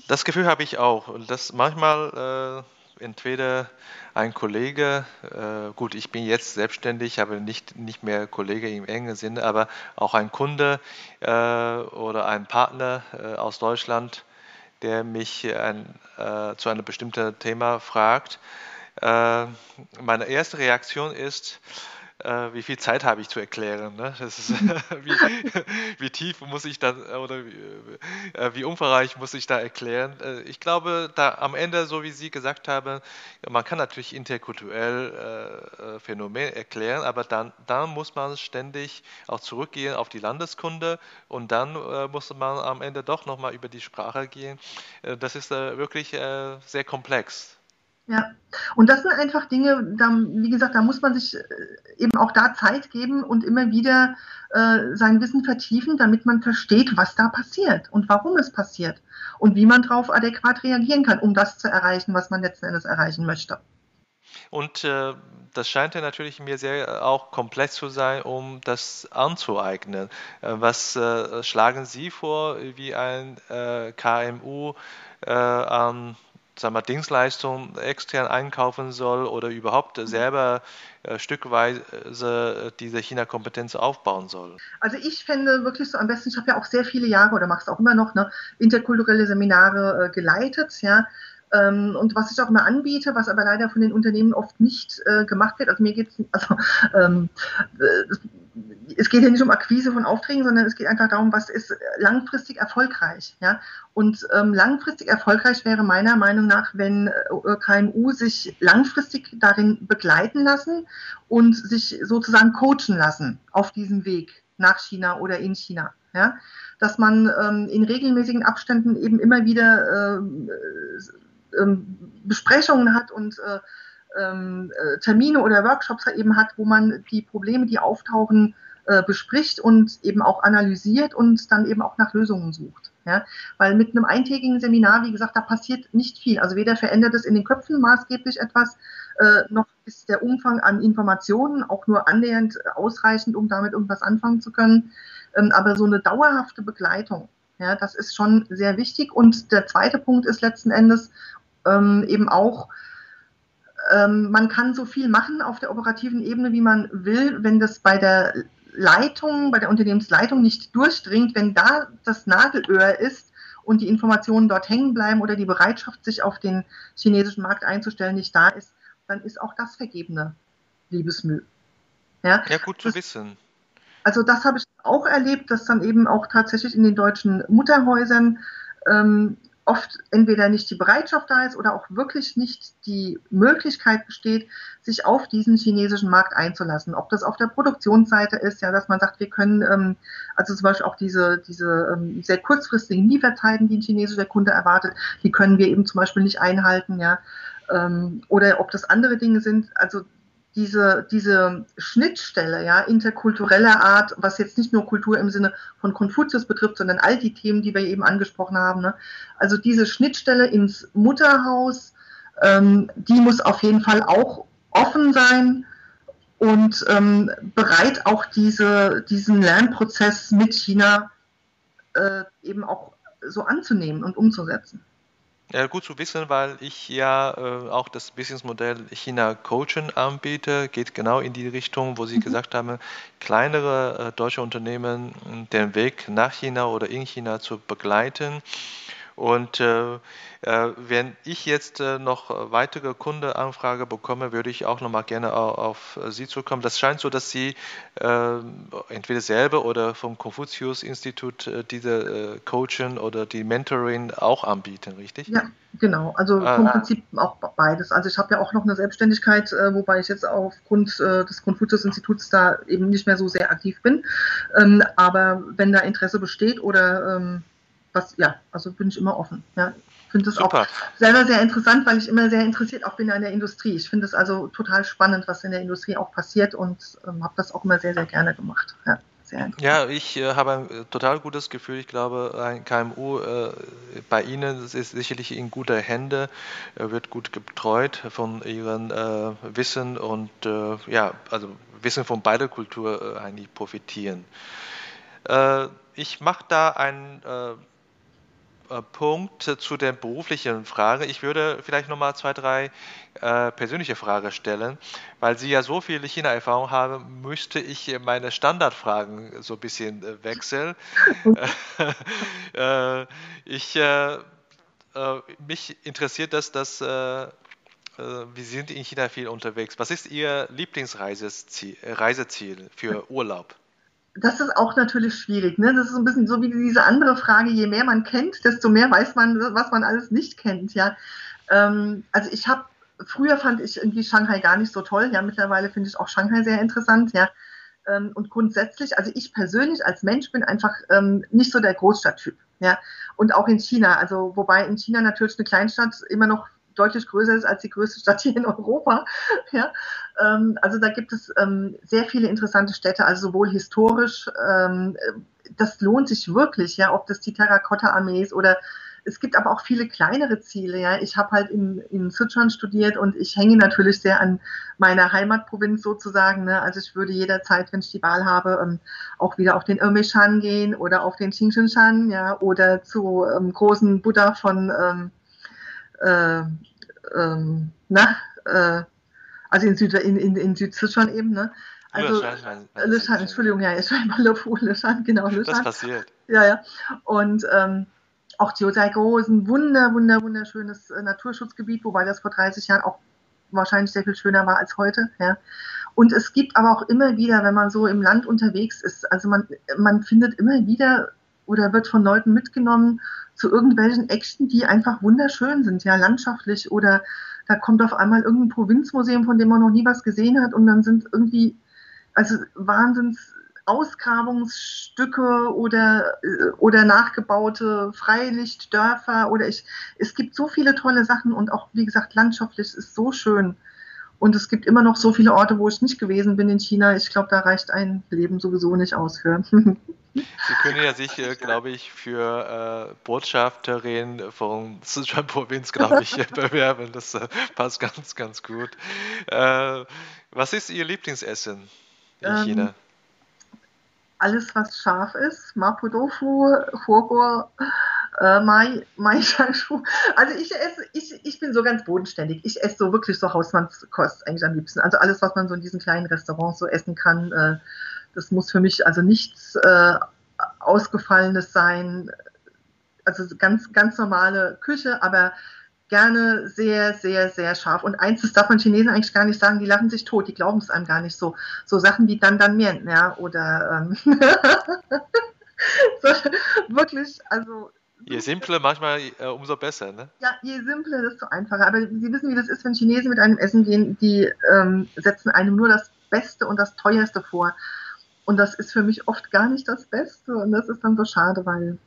Das Gefühl habe ich auch. Und das manchmal äh, entweder ein Kollege, äh, gut, ich bin jetzt selbstständig, aber nicht, nicht mehr Kollege im engen Sinne, aber auch ein Kunde äh, oder ein Partner äh, aus Deutschland, der mich ein, äh, zu einem bestimmten Thema fragt. Äh, meine erste Reaktion ist, äh, wie viel Zeit habe ich zu erklären. Ne? Ist, [LAUGHS] wie, wie, tief muss ich da oder wie, äh, wie, umfangreich muss ich da erklären? Äh, ich glaube, da am Ende, so wie Sie gesagt haben, man kann natürlich interkulturell äh, Phänomen erklären, aber dann, dann muss man ständig auch zurückgehen auf die Landeskunde und dann äh, muss man am Ende doch nochmal über die Sprache gehen. Äh, das ist wirklich sehr komplex. Ja, und das sind einfach Dinge, da, wie gesagt, da muss man sich äh, eben auch da Zeit geben und immer wieder äh, sein Wissen vertiefen, damit man versteht, was da passiert und warum es passiert und wie man darauf adäquat reagieren kann, um das zu erreichen, was man letzten Endes erreichen möchte. Und äh, das scheint ja natürlich mir sehr äh, auch komplex zu sein, um das anzueignen. Äh, was äh, schlagen Sie vor, wie ein KMU an sagen wir, Dienstleistungen extern einkaufen soll oder überhaupt mhm. selber äh, stückweise diese China-Kompetenz aufbauen soll? Also ich fände wirklich so am besten, ich habe ja auch sehr viele Jahre oder mache es auch immer noch, ne, interkulturelle Seminare äh, geleitet, ja. Ähm, und was ich auch immer anbiete, was aber leider von den Unternehmen oft nicht äh, gemacht wird, also mir geht es, [LAUGHS] also ähm, äh, es geht ja nicht um Akquise von Aufträgen, sondern es geht einfach darum, was ist langfristig erfolgreich. Ja? Und ähm, langfristig erfolgreich wäre meiner Meinung nach, wenn äh, KMU sich langfristig darin begleiten lassen und sich sozusagen coachen lassen auf diesem Weg nach China oder in China. Ja? Dass man ähm, in regelmäßigen Abständen eben immer wieder äh, äh, Besprechungen hat und äh, ähm, äh, Termine oder Workshops eben hat, wo man die Probleme, die auftauchen, äh, bespricht und eben auch analysiert und dann eben auch nach Lösungen sucht. Ja? Weil mit einem eintägigen Seminar, wie gesagt, da passiert nicht viel. Also weder verändert es in den Köpfen maßgeblich etwas, äh, noch ist der Umfang an Informationen auch nur annähernd ausreichend, um damit irgendwas anfangen zu können. ähm, aber so eine dauerhafte Begleitung, ja, das ist schon sehr wichtig. Und der zweite Punkt ist letzten Endes ähm, eben auch, ähm, man kann so viel machen auf der operativen Ebene, wie man will, wenn das bei der Leitung, bei der Unternehmensleitung nicht durchdringt, wenn da das Nadelöhr ist und die Informationen dort hängen bleiben oder die Bereitschaft, sich auf den chinesischen Markt einzustellen, nicht da ist, dann ist auch das vergebene Liebesmüh. Ja, ja gut zu das, wissen. Also das habe ich auch erlebt, dass dann eben auch tatsächlich in den deutschen Mutterhäusern ähm, oft entweder nicht die Bereitschaft da ist oder auch wirklich nicht die Möglichkeit besteht, sich auf diesen chinesischen Markt einzulassen. Ob das auf der Produktionsseite ist, ja, dass man sagt, wir können ähm, also zum Beispiel auch diese, diese ähm, sehr kurzfristigen Lieferzeiten, die ein chinesischer Kunde erwartet, die können wir eben zum Beispiel nicht einhalten, ja. Ähm, oder ob das andere Dinge sind. Also diese, diese Schnittstelle, ja, interkultureller Art, was jetzt nicht nur Kultur im Sinne von Konfuzius betrifft, sondern all die Themen, die wir eben angesprochen haben. Ne? Also diese Schnittstelle ins Mutterhaus, ähm, die muss auf jeden Fall auch offen sein und ähm, bereit auch diese, diesen Lernprozess mit China äh, eben auch so anzunehmen und umzusetzen. Ja, gut zu wissen, weil ich ja äh, auch das Businessmodell China Coaching anbiete, geht genau in die Richtung, wo Sie mhm. gesagt haben, kleinere äh, deutsche Unternehmen den Weg nach China oder in China zu begleiten. Und äh, äh, wenn ich jetzt äh, noch weitere Kundeanfrage bekomme, würde ich auch noch mal gerne auf, Sie zukommen. Das scheint so, dass Sie äh, entweder selber oder vom Konfuzius-Institut äh, diese äh, Coaching oder die Mentoring auch anbieten, richtig? Ja, genau. Also ah, vom Prinzip auch beides. Also ich habe ja auch noch eine Selbstständigkeit, wobei ich jetzt aufgrund des Konfuzius-Instituts da eben nicht mehr so sehr aktiv bin. Ähm, aber wenn da Interesse besteht oder ähm, was, ja, also bin ich immer offen. Ja. finde das Super. auch selber sehr interessant, weil ich immer sehr interessiert auch bin an der Industrie. Ich finde es also total spannend, was in der Industrie auch passiert und ähm, habe das auch immer sehr, sehr gerne gemacht. Ja. Ja, ich äh, habe ein äh, total gutes Gefühl. Ich glaube, ein KMU äh, bei Ihnen ist sicherlich in guter Hände, wird gut betreut von Ihrem äh, Wissen und äh, ja, also Wissen von beider Kultur äh, eigentlich profitieren. ich mache da ein äh, Punkt zu der beruflichen Frage. Ich würde vielleicht nochmal zwei, drei äh, persönliche Fragen stellen, weil Sie ja so viel China-Erfahrung haben, müsste ich meine Standardfragen so ein bisschen äh, wechseln. [LAUGHS] [LAUGHS] äh, ich, äh, äh, mich interessiert das, dass wir sind in China viel unterwegs. Was ist Ihr Lieblingsreiseziel für Urlaub? Das ist auch natürlich schwierig. Ne? Das ist ein bisschen so wie diese andere Frage, je mehr man kennt, desto mehr weiß man, was man alles nicht kennt. Ja? Ähm, also ich habe, früher fand ich irgendwie Shanghai gar nicht so toll. Ja, mittlerweile finde ich auch Shanghai sehr interessant. Ja. Ähm, und grundsätzlich, also ich persönlich als Mensch bin einfach ähm, nicht so der Großstadttyp. Ja. Und auch in China, also wobei in China natürlich eine Kleinstadt immer noch deutlich größer ist als die größte Stadt hier in Europa. [LAUGHS] Ja? Ähm, also da gibt es ähm, sehr viele interessante Städte, also sowohl historisch, ähm, das lohnt sich wirklich, ja, ob das die Terrakotta-Armee ist oder es gibt aber auch viele kleinere Ziele. Ja. Ich habe halt in, in Sichuan studiert und ich hänge natürlich sehr an meiner Heimatprovinz sozusagen. Ne. Also ich würde jederzeit, wenn ich die Wahl habe, ähm, auch wieder auf den Irmishan gehen oder auf den Qingshan ja, oder zu ähm, großen Buddha von ähm, äh, ähm, na, äh, also in, Süd, in, in, in Südsichuan eben, ne? Also, Löschan, Entschuldigung, ja, ich schreibe mal Lofu, Löschan, genau, Löschan. Das passiert. Ja, ja. Und ähm, auch Jiuzhaigo ist ein wunder, wunder, wunderschönes äh, Naturschutzgebiet, wobei das vor 30 Jahren auch wahrscheinlich sehr viel schöner war als heute. Ja. Und es gibt aber auch immer wieder, wenn man so im Land unterwegs ist, also man, man findet immer wieder oder wird von Leuten mitgenommen zu irgendwelchen Action, die einfach wunderschön sind, ja, landschaftlich oder da kommt auf einmal irgendein Provinzmuseum, von dem man noch nie was gesehen hat und dann sind irgendwie, also Wahnsinns Ausgrabungsstücke oder, äh, oder nachgebaute Freilichtdörfer oder ich, es gibt so viele tolle Sachen und auch, wie gesagt, landschaftlich ist so schön. Und es gibt immer noch so viele Orte, wo ich nicht gewesen bin in China. Ich glaube, da reicht ein Leben sowieso nicht aus für. [LAUGHS] Sie können ja sich, äh, glaube ich, für äh, Botschafterin von Sichuan-Provinz, glaube ich, [LAUGHS] bewerben. Das äh, passt ganz, ganz gut. Äh, was ist Ihr Lieblingsessen in ähm, China? alles, was scharf ist. Mapo Tofu, Huoguo, äh, Mai, Mai [LAUGHS] Shangshu. Also ich esse, ich, ich bin so ganz bodenständig. Ich esse so wirklich so Hausmannskost eigentlich am liebsten. Also alles, was man so in diesen kleinen Restaurants so essen kann, äh, das muss für mich also nichts äh, Ausgefallenes sein. Also ganz, ganz normale Küche, aber gerne sehr, sehr, sehr scharf. Und eins, das darf man Chinesen eigentlich gar nicht sagen, die lachen sich tot, die glauben es einem gar nicht so. So Sachen wie Dan Dan Mien, ja, oder ähm, [LAUGHS] so, wirklich, also. Je simpler, manchmal äh, umso besser, ne? Ja, je simpler, desto einfacher. Aber Sie wissen, wie das ist, wenn Chinesen mit einem Essen gehen, die ähm, setzen einem nur das Beste und das Teuerste vor. Und das ist für mich oft gar nicht das Beste. Und das ist dann so schade, weil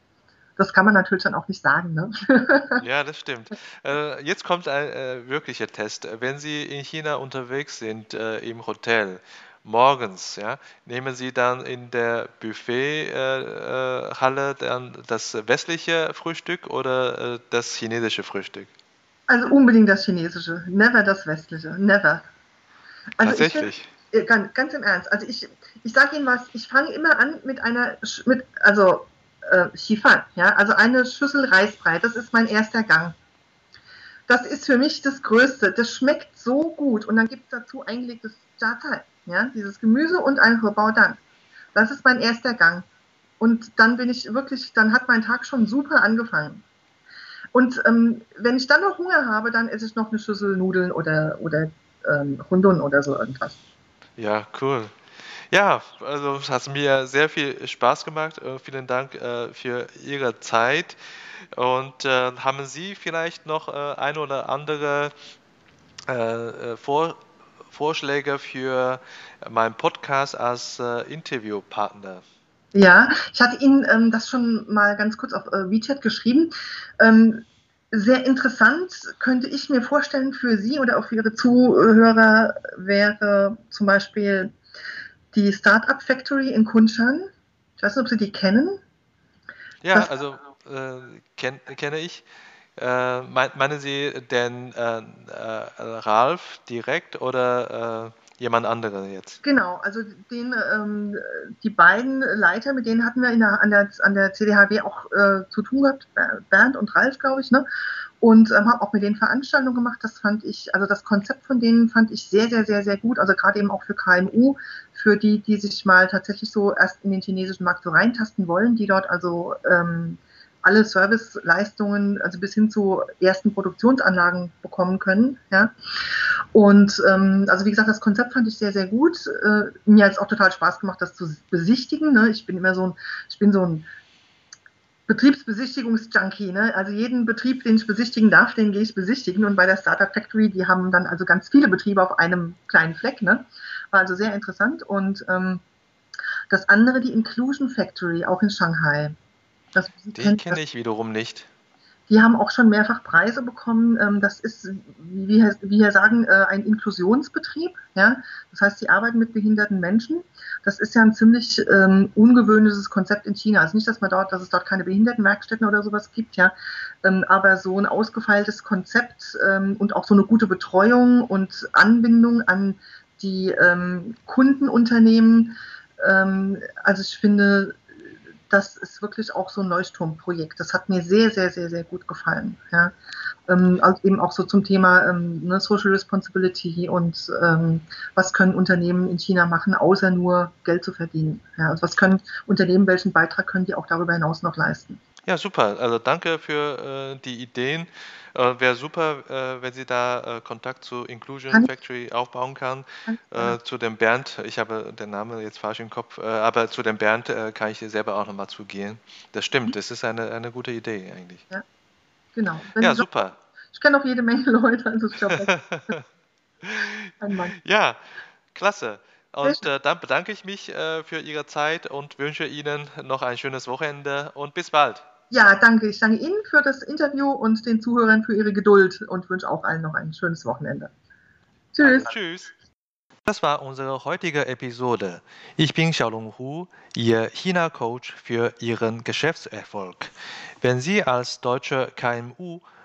das kann man natürlich dann auch nicht sagen. Ne? [LAUGHS] ja, das stimmt. Äh, jetzt kommt ein äh, wirklicher Test. Wenn Sie in China unterwegs sind, äh, im Hotel, morgens, ja, nehmen Sie dann in der Buffethalle äh, dann das westliche Frühstück oder äh, das chinesische Frühstück? Also unbedingt das chinesische, never das westliche, never. Also Tatsächlich. Äh, ganz, ganz im Ernst. Also ich, ich sage Ihnen was, ich fange immer an mit einer, mit, also äh, Xifan, ja, also eine Schüssel Reisbrei, das ist mein erster Gang. Das ist für mich das Größte. Das schmeckt so gut. Und dann gibt es dazu eingelegtes Jiatai, ja, dieses Gemüse und ein Herbaudan. Das ist mein erster Gang. Und dann bin ich wirklich, dann hat mein Tag schon super angefangen. Und ähm, wenn ich dann noch Hunger habe, dann esse ich noch eine Schüssel Nudeln oder, oder ähm, Hundun oder so irgendwas. Ja, cool. Ja, also es hat mir sehr viel Spaß gemacht. Äh, vielen Dank äh, für Ihre Zeit. Und äh, haben Sie vielleicht noch äh, ein oder andere äh, äh, Vor Vorschläge für meinen Podcast als Interviewpartner? Ja, ich hatte Ihnen ähm, das schon mal ganz kurz auf WeChat geschrieben. Ähm, sehr interessant könnte ich mir vorstellen für Sie oder auch für Ihre Zuhörer wäre zum Beispiel die Startup Factory in Kunshan. Ich weiß nicht, ob Sie die kennen. Ja, das, also äh, kenn, kenne ich. Äh, mein, meinen Sie den äh, äh Ralf direkt oder äh, jemand anderen jetzt? Genau, also den, ähm, die beiden Leiter, mit denen hatten wir der, an, der, an der CDHW auch äh, zu tun gehabt, Bernd und Ralf, glaube ich. Ne? und ähm, habe auch mit den Veranstaltungen gemacht. Das fand ich, also das Konzept von denen fand ich sehr, sehr, sehr, sehr gut. Also gerade eben auch für KMU, für die, die sich mal tatsächlich so erst in den chinesischen Markt so reintasten wollen, die dort also ähm, alle Serviceleistungen, also bis hin zu ersten Produktionsanlagen bekommen können. Ja. Und ähm, also wie gesagt, das Konzept fand ich sehr, sehr gut. Äh, mir hat es auch total Spaß gemacht, das zu besichtigen. Ne? Ich bin immer so ein, ich bin so ein Betriebsbesichtigungsjunkie. Ne? Also jeden Betrieb, den ich besichtigen darf, den gehe ich besichtigen. Und bei der Startup Factory, die haben dann also ganz viele Betriebe auf einem kleinen Fleck. Ne? War also sehr interessant. Und ähm, das andere, die Inclusion Factory, auch in Shanghai. Das, den kenne ich wiederum nicht. Die haben auch schon mehrfach Preise bekommen. Ähm, das ist, wie wir sagen, äh, ein Inklusionsbetrieb. Ja? Das heißt, sie arbeiten mit behinderten Menschen. Das ist ja ein ziemlich ähm, ungewöhnliches Konzept in China. Also nicht, dass man dort, dass es dort keine Behindertenwerkstätten oder sowas gibt, ja, ähm, aber so ein ausgefeiltes Konzept ähm, und auch so eine gute Betreuung und Anbindung an die Kundenunternehmen. Also ich finde, das ist wirklich auch so ein Leuchtturmprojekt. Das hat mir sehr, sehr, sehr, sehr gut gefallen. Ja. Ähm, also eben auch so zum Thema ähm, ne, Social Responsibility und ähm, was können Unternehmen in China machen, außer nur Geld zu verdienen. Ja. Also was können Unternehmen, welchen Beitrag können die auch darüber hinaus noch leisten? Ja, super. Also danke für äh, die Ideen. Äh, Wäre super, äh, wenn Sie da äh, Kontakt zu Inclusion kann Factory aufbauen kann. Kann zu dem Bernd, ich habe den Namen jetzt falsch im Kopf, aber zu dem Bernd kann ich selber auch nochmal zugehen. Das stimmt, mhm. das ist eine, eine gute Idee eigentlich. Ja, genau. Wenn ja, super. ich kenne auch jede Menge Leute, also ich glaube. [LAUGHS] Ja, klasse. Und äh, dann bedanke ich mich äh, für Ihre Zeit und wünsche Ihnen noch ein schönes Wochenende und bis bald. Ja, danke. Ich danke Ihnen für das Interview und den Zuhörern für Ihre Geduld und wünsche auch allen noch ein schönes Wochenende. Tschüss. Tschüss. Das war unsere heutige Episode. Ich bin Xiaolong Hu, Ihr China-Coach für Ihren Geschäftserfolg. Wenn Sie als deutsche KMU